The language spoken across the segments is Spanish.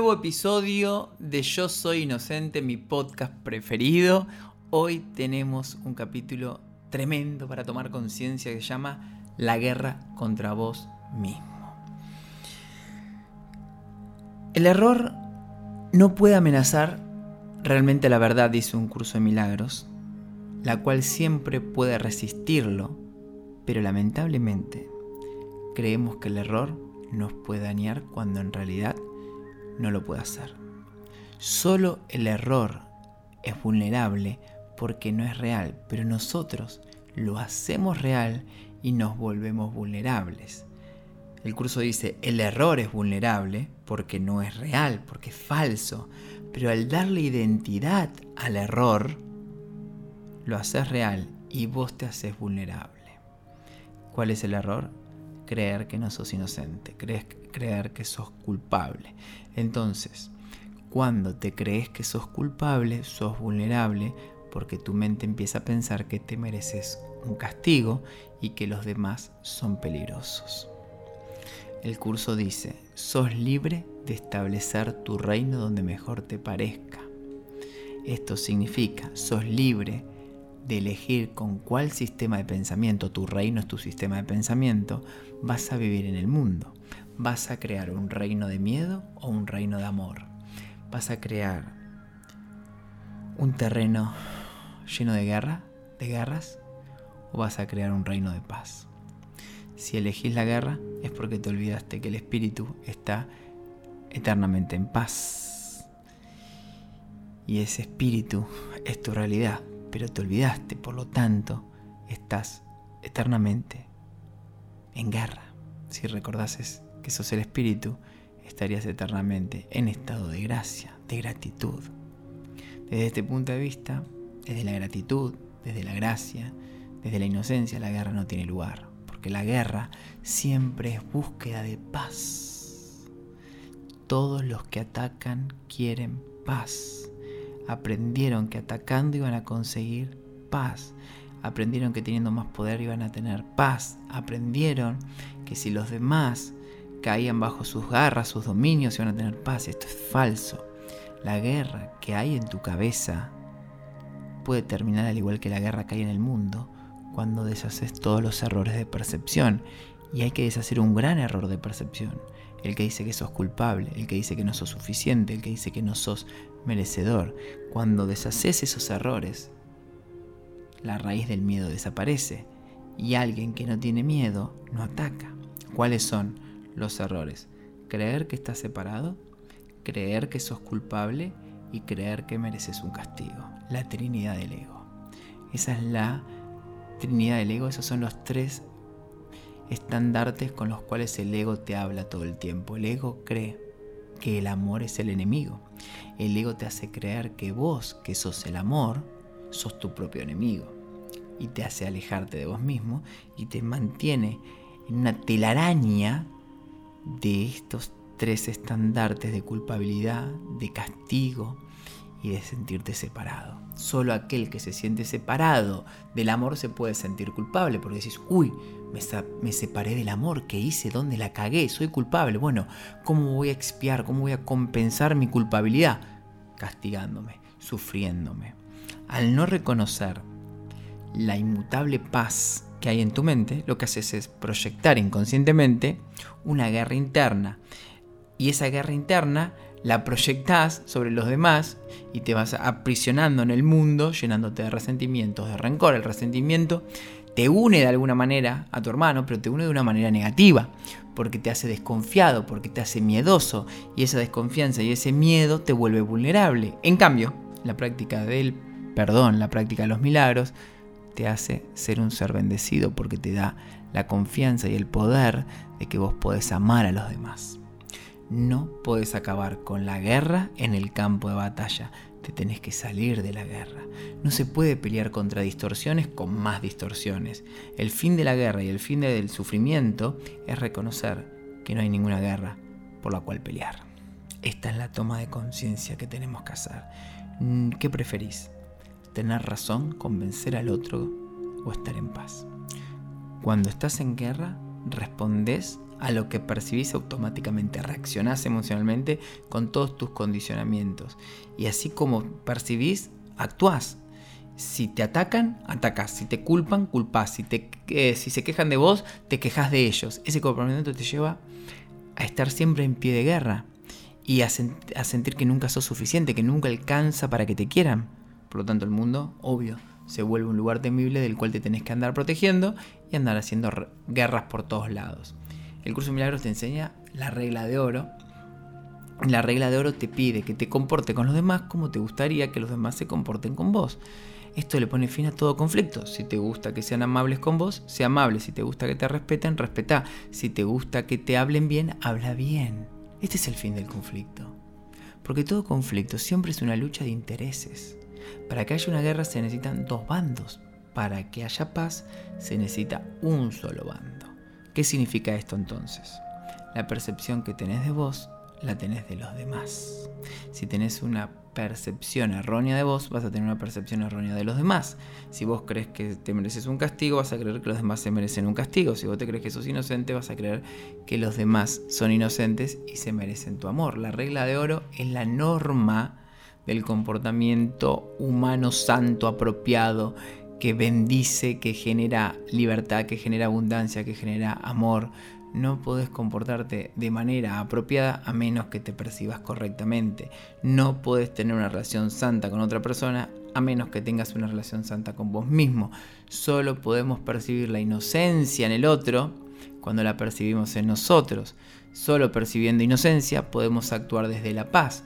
nuevo episodio de Yo Soy Inocente, mi podcast preferido. Hoy tenemos un capítulo tremendo para tomar conciencia que se llama La guerra contra vos mismo. El error no puede amenazar realmente la verdad, dice un curso de milagros, la cual siempre puede resistirlo, pero lamentablemente creemos que el error nos puede dañar cuando en realidad no lo puede hacer. Solo el error es vulnerable porque no es real, pero nosotros lo hacemos real y nos volvemos vulnerables. El curso dice, el error es vulnerable porque no es real, porque es falso, pero al darle identidad al error, lo haces real y vos te haces vulnerable. ¿Cuál es el error? Creer que no sos inocente, creer que sos culpable. Entonces, cuando te crees que sos culpable, sos vulnerable porque tu mente empieza a pensar que te mereces un castigo y que los demás son peligrosos. El curso dice, sos libre de establecer tu reino donde mejor te parezca. Esto significa, sos libre de elegir con cuál sistema de pensamiento, tu reino es tu sistema de pensamiento, vas a vivir en el mundo. ¿Vas a crear un reino de miedo o un reino de amor? ¿Vas a crear un terreno lleno de guerra, de guerras, o vas a crear un reino de paz? Si elegís la guerra es porque te olvidaste que el espíritu está eternamente en paz. Y ese espíritu es tu realidad, pero te olvidaste, por lo tanto, estás eternamente en guerra. Si recordases que sos el espíritu, estarías eternamente en estado de gracia, de gratitud. Desde este punto de vista, desde la gratitud, desde la gracia, desde la inocencia, la guerra no tiene lugar, porque la guerra siempre es búsqueda de paz. Todos los que atacan quieren paz. Aprendieron que atacando iban a conseguir paz. Aprendieron que teniendo más poder iban a tener paz. Aprendieron que si los demás caían bajo sus garras, sus dominios, iban a tener paz. Esto es falso. La guerra que hay en tu cabeza puede terminar al igual que la guerra que hay en el mundo cuando deshaces todos los errores de percepción. Y hay que deshacer un gran error de percepción. El que dice que sos culpable, el que dice que no sos suficiente, el que dice que no sos merecedor. Cuando deshaces esos errores, la raíz del miedo desaparece y alguien que no tiene miedo no ataca. ¿Cuáles son los errores? Creer que estás separado, creer que sos culpable y creer que mereces un castigo. La Trinidad del Ego. Esa es la Trinidad del Ego, esos son los tres estandartes con los cuales el ego te habla todo el tiempo. El ego cree que el amor es el enemigo. El ego te hace creer que vos, que sos el amor, sos tu propio enemigo. Y te hace alejarte de vos mismo y te mantiene en una telaraña de estos tres estandartes de culpabilidad, de castigo y de sentirte separado. Solo aquel que se siente separado del amor se puede sentir culpable porque decís, uy, me, separé del amor que hice, ¿dónde la cagué? Soy culpable. Bueno, ¿cómo voy a expiar? ¿Cómo voy a compensar mi culpabilidad? Castigándome, sufriéndome. Al no reconocer la inmutable paz que hay en tu mente, lo que haces es proyectar inconscientemente una guerra interna. Y esa guerra interna la proyectás sobre los demás y te vas aprisionando en el mundo, llenándote de resentimientos, de rencor. El resentimiento te une de alguna manera a tu hermano, pero te une de una manera negativa, porque te hace desconfiado, porque te hace miedoso, y esa desconfianza y ese miedo te vuelve vulnerable. En cambio, la práctica del perdón, la práctica de los milagros, te hace ser un ser bendecido, porque te da la confianza y el poder de que vos podés amar a los demás. No podés acabar con la guerra en el campo de batalla. Te tenés que salir de la guerra. No se puede pelear contra distorsiones con más distorsiones. El fin de la guerra y el fin del sufrimiento es reconocer que no hay ninguna guerra por la cual pelear. Esta es la toma de conciencia que tenemos que hacer. Mm, ¿Qué preferís? ¿Tener razón, convencer al otro o estar en paz? Cuando estás en guerra, respondes a lo que percibís automáticamente, reaccionás emocionalmente con todos tus condicionamientos. Y así como percibís, actuás. Si te atacan, atacás. Si te culpan, culpás. Si, te, eh, si se quejan de vos, te quejas de ellos. Ese comportamiento te lleva a estar siempre en pie de guerra y a, a sentir que nunca sos suficiente, que nunca alcanza para que te quieran. Por lo tanto, el mundo, obvio, se vuelve un lugar temible del cual te tenés que andar protegiendo y andar haciendo guerras por todos lados. El curso de milagros te enseña la regla de oro. La regla de oro te pide que te comporte con los demás como te gustaría que los demás se comporten con vos. Esto le pone fin a todo conflicto. Si te gusta que sean amables con vos, sea amable. Si te gusta que te respeten, respeta. Si te gusta que te hablen bien, habla bien. Este es el fin del conflicto. Porque todo conflicto siempre es una lucha de intereses. Para que haya una guerra se necesitan dos bandos. Para que haya paz se necesita un solo bando. ¿Qué significa esto entonces? La percepción que tenés de vos la tenés de los demás. Si tenés una percepción errónea de vos, vas a tener una percepción errónea de los demás. Si vos crees que te mereces un castigo, vas a creer que los demás se merecen un castigo. Si vos te crees que sos inocente, vas a creer que los demás son inocentes y se merecen tu amor. La regla de oro es la norma del comportamiento humano santo, apropiado, que bendice, que genera libertad, que genera abundancia, que genera amor. No podés comportarte de manera apropiada a menos que te percibas correctamente. No podés tener una relación santa con otra persona a menos que tengas una relación santa con vos mismo. Solo podemos percibir la inocencia en el otro cuando la percibimos en nosotros. Solo percibiendo inocencia podemos actuar desde la paz,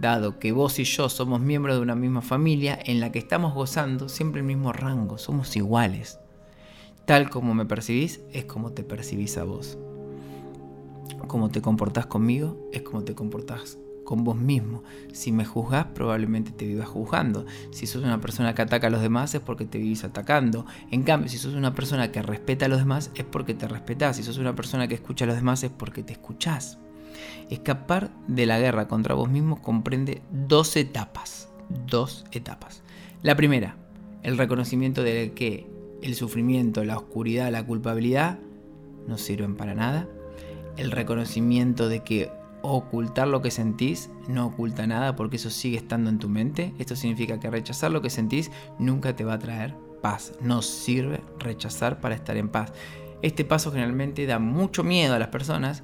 dado que vos y yo somos miembros de una misma familia en la que estamos gozando siempre el mismo rango, somos iguales. Tal como me percibís es como te percibís a vos. Como te comportás conmigo es como te comportás con vos mismo. Si me juzgás, probablemente te vivas juzgando. Si sos una persona que ataca a los demás, es porque te vivís atacando. En cambio, si sos una persona que respeta a los demás, es porque te respetás. Si sos una persona que escucha a los demás, es porque te escuchás. Escapar de la guerra contra vos mismo comprende dos etapas. Dos etapas. La primera, el reconocimiento de que el sufrimiento, la oscuridad, la culpabilidad no sirven para nada. El reconocimiento de que ocultar lo que sentís no oculta nada porque eso sigue estando en tu mente. Esto significa que rechazar lo que sentís nunca te va a traer paz. No sirve rechazar para estar en paz. Este paso generalmente da mucho miedo a las personas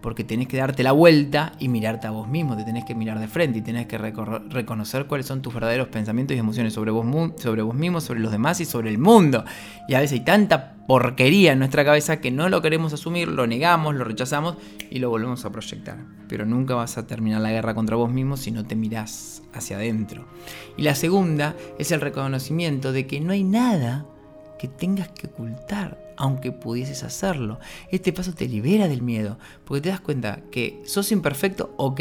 porque tenés que darte la vuelta y mirarte a vos mismo, te tenés que mirar de frente y tenés que reconocer cuáles son tus verdaderos pensamientos y emociones sobre vos, sobre vos mismo, sobre los demás y sobre el mundo. Y a veces hay tanta porquería en nuestra cabeza que no lo queremos asumir, lo negamos, lo rechazamos y lo volvemos a proyectar. Pero nunca vas a terminar la guerra contra vos mismo si no te mirás hacia adentro. Y la segunda es el reconocimiento de que no hay nada que tengas que ocultar aunque pudieses hacerlo. Este paso te libera del miedo, porque te das cuenta que sos imperfecto, ok.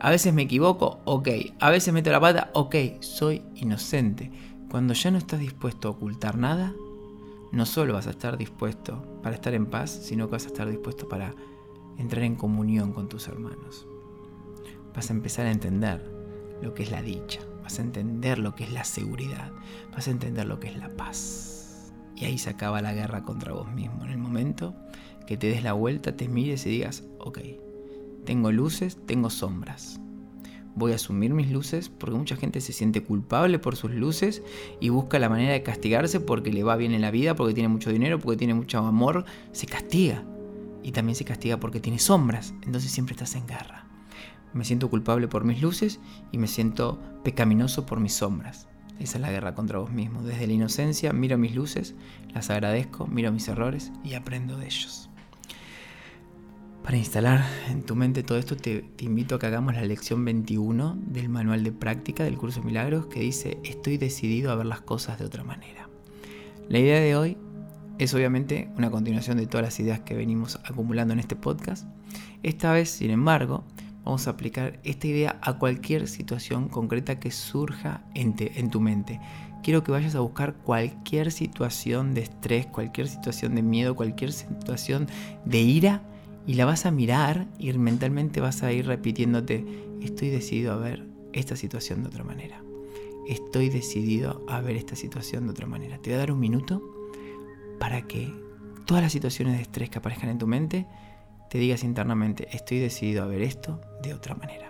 A veces me equivoco, ok. A veces meto la pata, ok. Soy inocente. Cuando ya no estás dispuesto a ocultar nada, no solo vas a estar dispuesto para estar en paz, sino que vas a estar dispuesto para entrar en comunión con tus hermanos. Vas a empezar a entender lo que es la dicha, vas a entender lo que es la seguridad, vas a entender lo que es la paz. Y ahí se acaba la guerra contra vos mismo. En el momento que te des la vuelta, te mires y digas, ok, tengo luces, tengo sombras. Voy a asumir mis luces porque mucha gente se siente culpable por sus luces y busca la manera de castigarse porque le va bien en la vida, porque tiene mucho dinero, porque tiene mucho amor. Se castiga. Y también se castiga porque tiene sombras. Entonces siempre estás en guerra. Me siento culpable por mis luces y me siento pecaminoso por mis sombras. Esa es la guerra contra vos mismo. Desde la inocencia miro mis luces, las agradezco, miro mis errores y aprendo de ellos. Para instalar en tu mente todo esto, te, invito a que hagamos la lección 21 del manual de práctica del curso Milagros que dice, estoy decidido a ver las cosas de otra manera. La idea de hoy es obviamente una continuación de todas las ideas que venimos acumulando en este podcast. Esta vez, sin embargo, vamos a aplicar esta idea a cualquier situación concreta que surja en, en, tu mente. Quiero que vayas a buscar cualquier situación de estrés, cualquier situación de miedo, cualquier situación de ira y la vas a mirar y mentalmente vas a ir repitiéndote, estoy decidido a ver esta situación de otra manera. Estoy decidido a ver esta situación de otra manera. Te voy a dar un minuto para que todas las situaciones de estrés que aparezcan en tu mente te digas internamente, estoy decidido a ver esto de otra manera.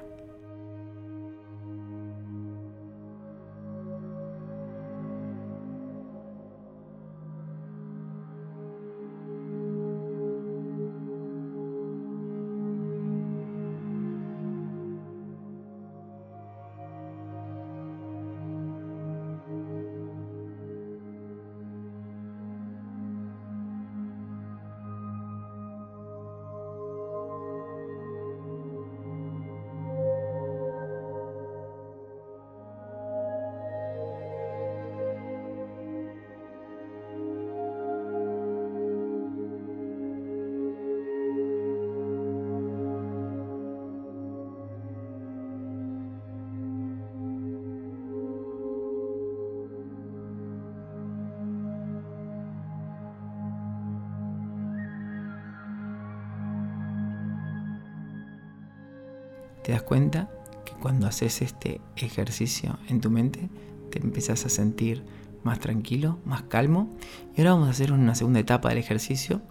Te das cuenta que cuando haces este ejercicio en tu mente, te empiezas a sentir más tranquilo, más calmo. Y ahora vamos a hacer una segunda etapa del ejercicio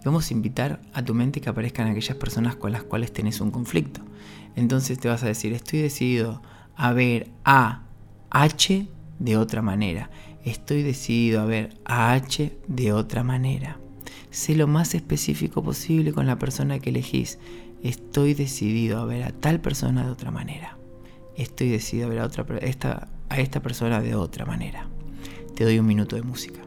y vamos a invitar a tu mente que aparezcan aquellas personas con las cuales tenés un conflicto. Entonces te vas a decir, estoy decidido a ver a H de otra manera. Estoy decidido a ver a H de otra manera. Sé lo más específico posible con la persona que elegís estoy decidido a ver a tal persona de otra manera. Estoy decidido a ver a, otra, esta, persona de otra manera. Te doy un minuto de música.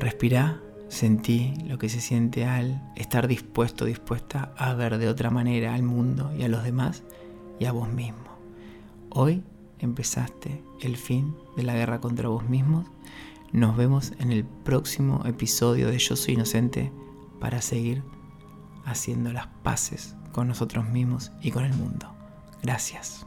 Wow, respira, sentí lo que se siente al estar dispuesto, dispuesta a ver de otra manera al mundo y a los demás y a vos mismo. Hoy empezaste el fin de la guerra contra vos mismos. Nos vemos en el próximo episodio de Yo Soy Inocente para seguir haciendo las paces con nosotros mismos y con el mundo. Gracias.